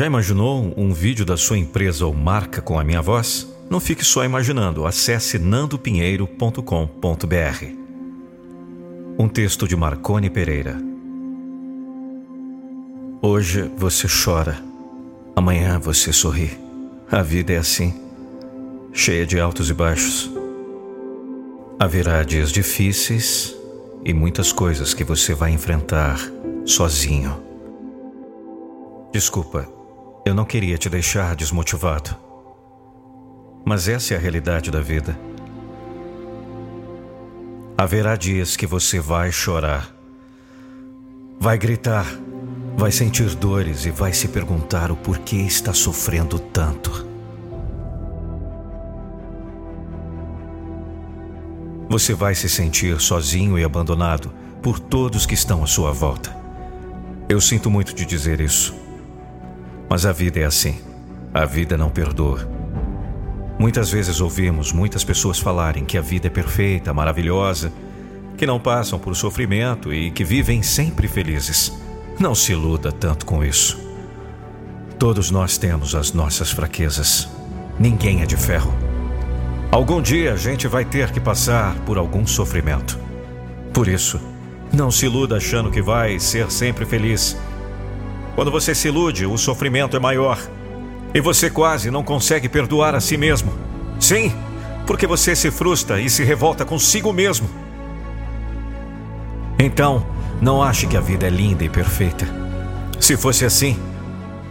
Já imaginou um vídeo da sua empresa ou marca com a minha voz? Não fique só imaginando, acesse nandopinheiro.com.br. Um texto de Marcone Pereira. Hoje você chora, amanhã você sorri. A vida é assim, cheia de altos e baixos. Haverá dias difíceis e muitas coisas que você vai enfrentar sozinho. Desculpa, eu não queria te deixar desmotivado. Mas essa é a realidade da vida. Haverá dias que você vai chorar, vai gritar, vai sentir dores e vai se perguntar o porquê está sofrendo tanto. Você vai se sentir sozinho e abandonado por todos que estão à sua volta. Eu sinto muito de dizer isso. Mas a vida é assim. A vida não perdoa. Muitas vezes ouvimos muitas pessoas falarem que a vida é perfeita, maravilhosa, que não passam por sofrimento e que vivem sempre felizes. Não se iluda tanto com isso. Todos nós temos as nossas fraquezas. Ninguém é de ferro. Algum dia a gente vai ter que passar por algum sofrimento. Por isso, não se iluda achando que vai ser sempre feliz. Quando você se ilude, o sofrimento é maior. E você quase não consegue perdoar a si mesmo. Sim, porque você se frustra e se revolta consigo mesmo. Então, não ache que a vida é linda e perfeita. Se fosse assim,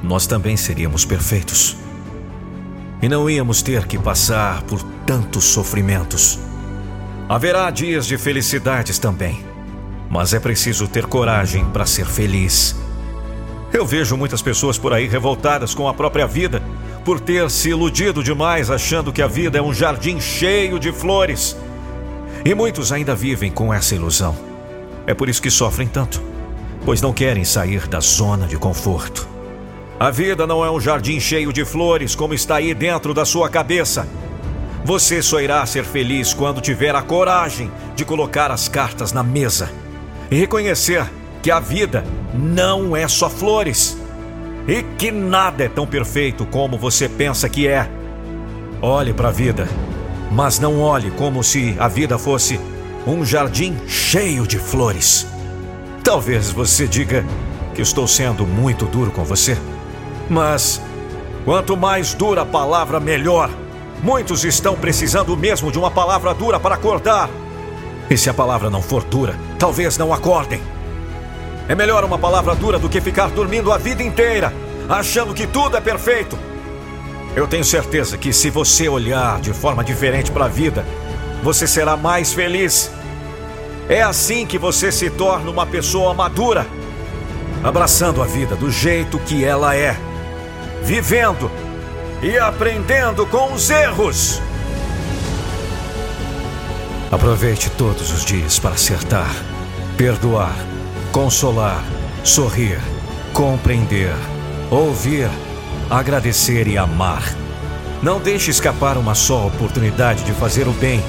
nós também seríamos perfeitos. E não íamos ter que passar por tantos sofrimentos. Haverá dias de felicidades também, mas é preciso ter coragem para ser feliz. Eu vejo muitas pessoas por aí revoltadas com a própria vida por ter se iludido demais achando que a vida é um jardim cheio de flores. E muitos ainda vivem com essa ilusão. É por isso que sofrem tanto, pois não querem sair da zona de conforto. A vida não é um jardim cheio de flores como está aí dentro da sua cabeça. Você só irá ser feliz quando tiver a coragem de colocar as cartas na mesa e reconhecer que a vida não é só flores e que nada é tão perfeito como você pensa que é. Olhe para a vida, mas não olhe como se a vida fosse um jardim cheio de flores. Talvez você diga que estou sendo muito duro com você, mas quanto mais dura a palavra, melhor. Muitos estão precisando mesmo de uma palavra dura para acordar. E se a palavra não for dura, talvez não acordem. É melhor uma palavra dura do que ficar dormindo a vida inteira, achando que tudo é perfeito. Eu tenho certeza que se você olhar de forma diferente para a vida, você será mais feliz. É assim que você se torna uma pessoa madura, abraçando a vida do jeito que ela é, vivendo e aprendendo com os erros. Aproveite todos os dias para acertar, perdoar consolar, sorrir, compreender, ouvir, agradecer e amar. Não deixe escapar uma só oportunidade de fazer o bem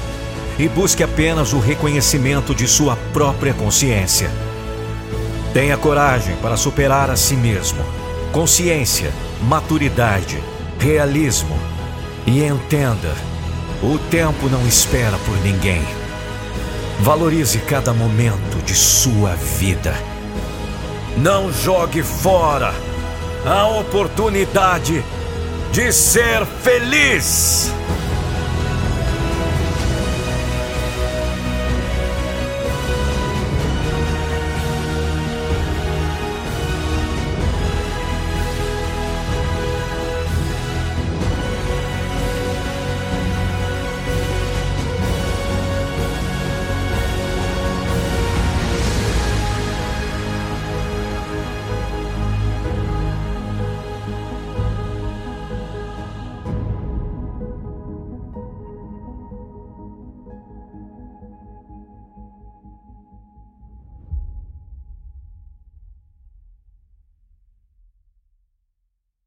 e busque apenas o reconhecimento de sua própria consciência. Tenha coragem para superar a si mesmo, consciência, maturidade, realismo e entenda: o tempo não espera por ninguém. Valorize cada momento de sua vida. Não jogue fora a oportunidade de ser feliz.